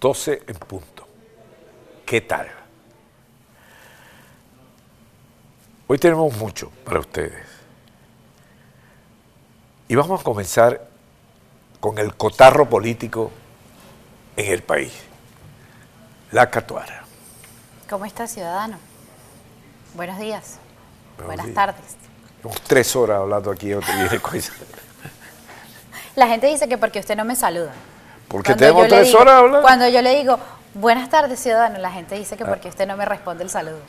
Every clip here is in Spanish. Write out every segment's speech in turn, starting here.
12 en punto. ¿Qué tal? Hoy tenemos mucho para ustedes. Y vamos a comenzar con el cotarro político en el país. La Catuara. ¿Cómo está, ciudadano? Buenos días. Buenos Buenas días. tardes. Tres horas hablando aquí otra y de cosas. La gente dice que porque usted no me saluda. Porque Cuando tenemos tres digo- horas hablando. Cuando yo le digo, buenas tardes, ciudadano, la gente dice Ah. que porque usted no me responde el saludo.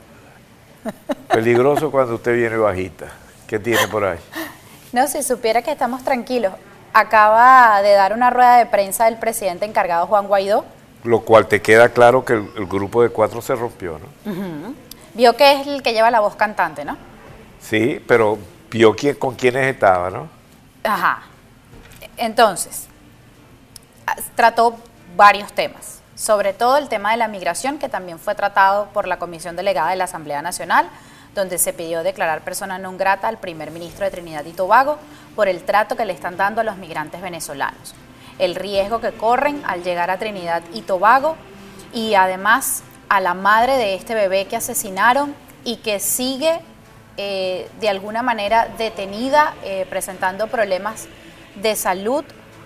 Peligroso cuando usted viene bajita. ¿Qué tiene por ahí? No, si supiera que estamos tranquilos. Acaba de dar una rueda de prensa el presidente encargado Juan Guaidó. Lo cual te queda claro que el, el grupo de cuatro se rompió, ¿no? Vio que es el que lleva la voz cantante, ¿no? Sí, pero vio quién, con quiénes estaba, ¿no? Ajá. Entonces, ah, trató varios temas, sobre todo el tema de la migración, que también fue tratado por la Comisión Delegada de la Asamblea Nacional, donde se pidió declarar persona non grata al primer ministro de Trinidad y Tobago por el trato que le están dando a los migrantes venezolanos, el riesgo que corren al llegar a Trinidad y Tobago y además a la madre de este bebé que asesinaron y que sigue eh, de alguna manera detenida, eh, presentando problemas de salud,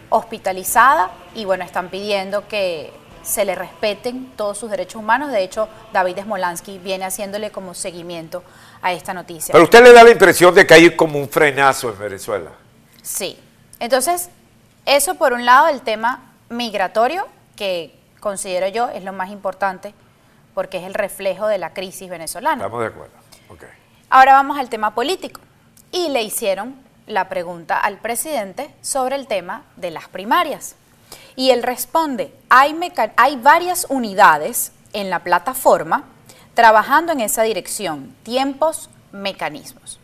hospitalizada y bueno, están pidiendo que se le respeten todos sus derechos humanos. De hecho, David Smolansky viene haciéndole como seguimiento a esta noticia. Pero usted le da la impresión de que hay como un frenazo en Venezuela. Sí. Entonces, eso por un lado, el tema migratorio, que considero yo es lo más importante porque es el reflejo de la crisis venezolana. Estamos de acuerdo. Ok. Ahora vamos al tema político. Y le hicieron la pregunta al presidente sobre el tema de las primarias. Y él responde, hay, hay varias unidades en la plataforma trabajando en esa dirección, tiempos, mecanismos.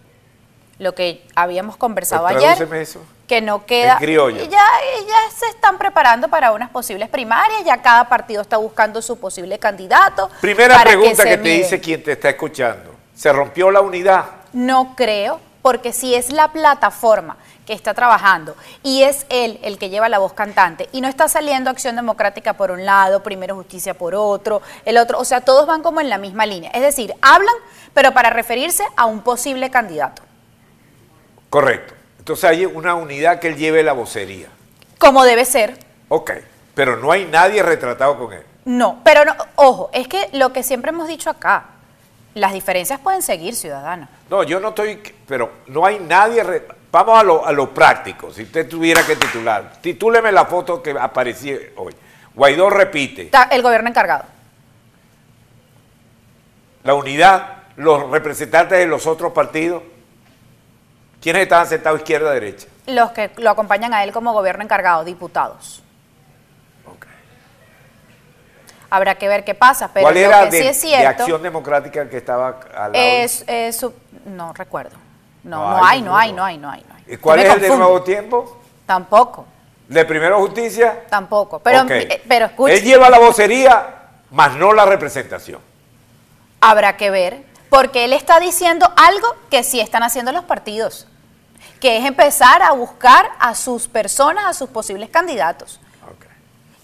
Lo que habíamos conversado Pues ayer, eso. que no queda... Ya, ya se están preparando para unas posibles primarias, ya cada partido está buscando su posible candidato. Primera para pregunta que, te dice quien te está escuchando. ¿Se rompió la unidad? No creo, porque si es la plataforma que está trabajando y es él el que lleva la voz cantante y no está saliendo Acción Democrática por un lado, Primero Justicia por otro, el otro, o sea, todos van como en la misma línea. Es decir, hablan, pero para referirse a un posible candidato, Correcto. Entonces hay una unidad que él lleve la vocería. como debe ser. Ok. Pero no hay nadie retratado con él. No, pero no, ojo, es que lo que siempre hemos dicho acá, las diferencias pueden seguir, ciudadanos. No, yo no estoy, pero no hay nadie. Vamos a lo, a lo práctico. Si usted tuviera que titular, titúleme la foto que aparecía hoy. Guaidó repite. Está el gobierno encargado. La unidad, los representantes de los otros partidos. ¿Quiénes estaban sentados izquierda derecha? Los que lo acompañan a él como gobierno encargado, diputados. Habrá que ver qué pasa, pero ¿Cuál lo era que de, sí es de cierto Acción Democrática el que estaba al lado? es, es no recuerdo. No, No no, hay hay, no hay, no hay, no hay, no hay. ¿Y cuál es el de. Nuevo Tiempo? Tampoco, ¿De Primero Justicia? tampoco. Pero, Ok. eh, pero escuche, Él lleva la vocería, más no la representación. habrá que ver, porque él está diciendo algo que sí están haciendo los partidos, que es empezar a buscar a sus personas, a sus posibles candidatos.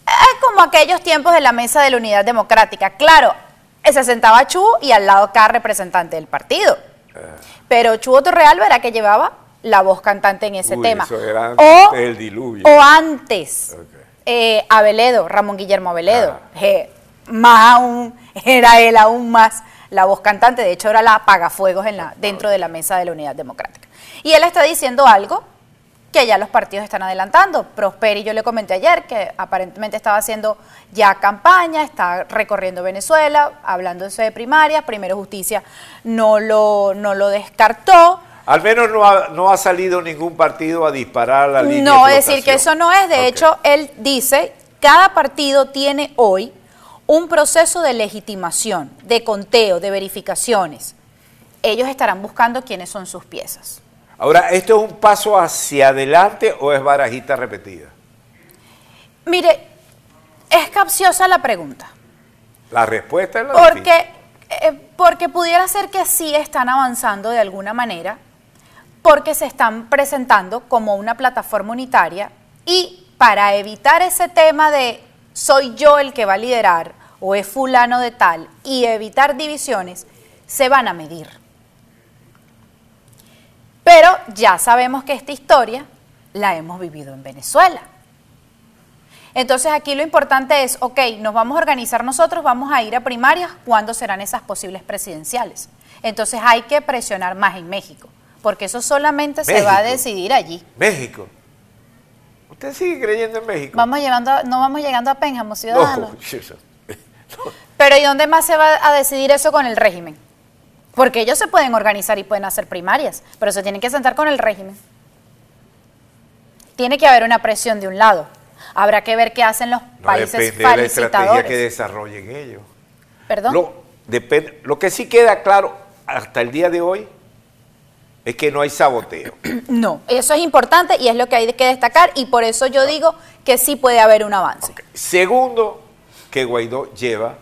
Es como aquellos tiempos de la mesa de la unidad democrática. Claro, se sentaba Chu y al lado cada representante del partido. Pero Chubo Torreal verá que llevaba la voz cantante en ese Uy, tema. eso era o, antes del diluvio. o antes, eh, Aveledo, Ramón Guillermo Aveledo. Ah. eh, más aún, era él aún más la voz cantante. De hecho, era la apagafuegos en la, dentro de la mesa de la unidad democrática. Y él está diciendo algo que ya los partidos están adelantando. Prosperi, yo le comenté ayer que aparentemente estaba haciendo ya campaña, está recorriendo Venezuela, hablando eso de primarias, Primero Justicia no lo, no lo descartó. Al menos no ha, no ha salido ningún partido a disparar la línea No, de es decir, que eso no es. De hecho, él dice, cada partido tiene hoy un proceso de legitimación, de conteo, de verificaciones. Ellos estarán buscando quiénes son sus piezas. Ahora, ¿esto es un paso hacia adelante o es barajita repetida? Mire, es capciosa la pregunta. La respuesta es la Porque, eh, porque pudiera ser que sí están avanzando de alguna manera, porque se están presentando como una plataforma unitaria y para evitar ese tema de soy yo el que va a liderar o es fulano de tal y evitar divisiones, se van a medir. Pero ya sabemos que esta historia la hemos vivido en Venezuela. Entonces aquí lo importante es, ok, nos vamos a organizar nosotros, vamos a ir a primarias, ¿cuándo serán esas posibles presidenciales? Entonces hay que presionar más en México, porque eso solamente se va a decidir allí. México. ¿Usted sigue creyendo en México? Vamos llegando a- no vamos llegando a Pénjamo, ciudadanos. No, Pero ¿y dónde más se va a decidir eso con el régimen? Porque ellos se pueden organizar y pueden hacer primarias, pero se tienen que sentar con el régimen. Tiene que haber una presión de un lado. Habrá que ver qué hacen los no países depende de la estrategia que desarrollen ellos. ¿Perdón? Lo, depende, lo que sí queda claro hasta el día de hoy es que no hay saboteo. No, eso es importante y es lo que hay que destacar y por eso yo digo que sí puede haber un avance. Segundo, que Guaidó lleva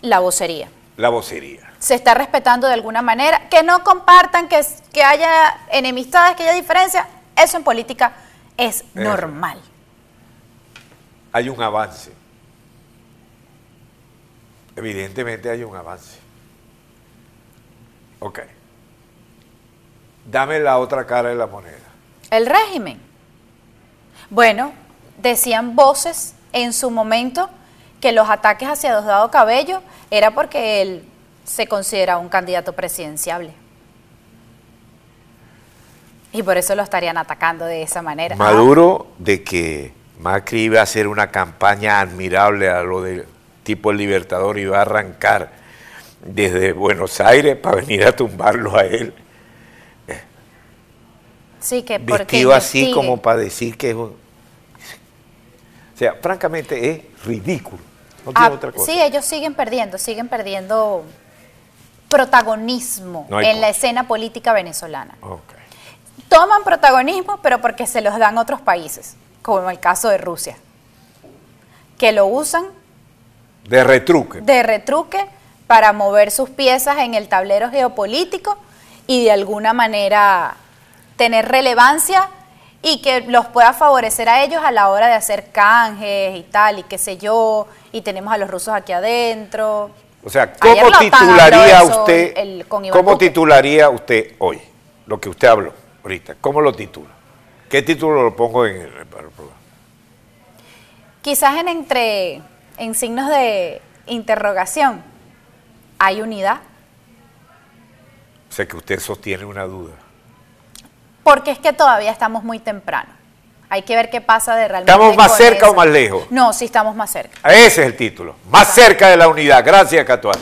La vocería. la vocería. Se está respetando de alguna manera. Que no compartan, que, que haya enemistades, que haya diferencias. Eso en política es normal. Hay un avance. Evidentemente hay un avance. Ok. Dame la otra cara de la moneda. El régimen. Bueno, decían voces en su momento que los ataques hacia Diosdado Cabello era porque él se considera un candidato presidenciable. Y por eso lo estarían atacando de esa manera. Maduro de que Macri iba a hacer una campaña admirable a lo del tipo el Libertador va a arrancar desde Buenos Aires para venir a tumbarlo a él. Sí, que porque Vestido así como para decir que es un... O sea, francamente es ridículo. No tiene Ah, otra cosa. sí, ellos siguen perdiendo, siguen perdiendo protagonismo No en la escena política venezolana. Toman protagonismo, pero porque se los dan otros países, como el caso de Rusia, que lo usan De retruque. de retruque para mover sus piezas en el tablero geopolítico y de alguna manera tener relevancia y que los pueda favorecer a ellos a la hora de hacer canjes y tal, y qué sé yo, y tenemos a los rusos aquí adentro. O sea, ¿cómo titularía eso, usted, el- cómo Duque. titularía usted hoy lo que usted habló ahorita? ¿Cómo lo titula? ¿Qué título lo pongo en el, para el programa? Quizás en entre en signos de interrogación hay unidad, O sea, que usted sostiene una duda. porque es que todavía estamos muy temprano. Hay que ver qué pasa de realmente. ¿Estamos más cerca o más lejos? No, sí estamos más cerca. Ese es el título. Más cerca de la unidad. Gracias, Catual.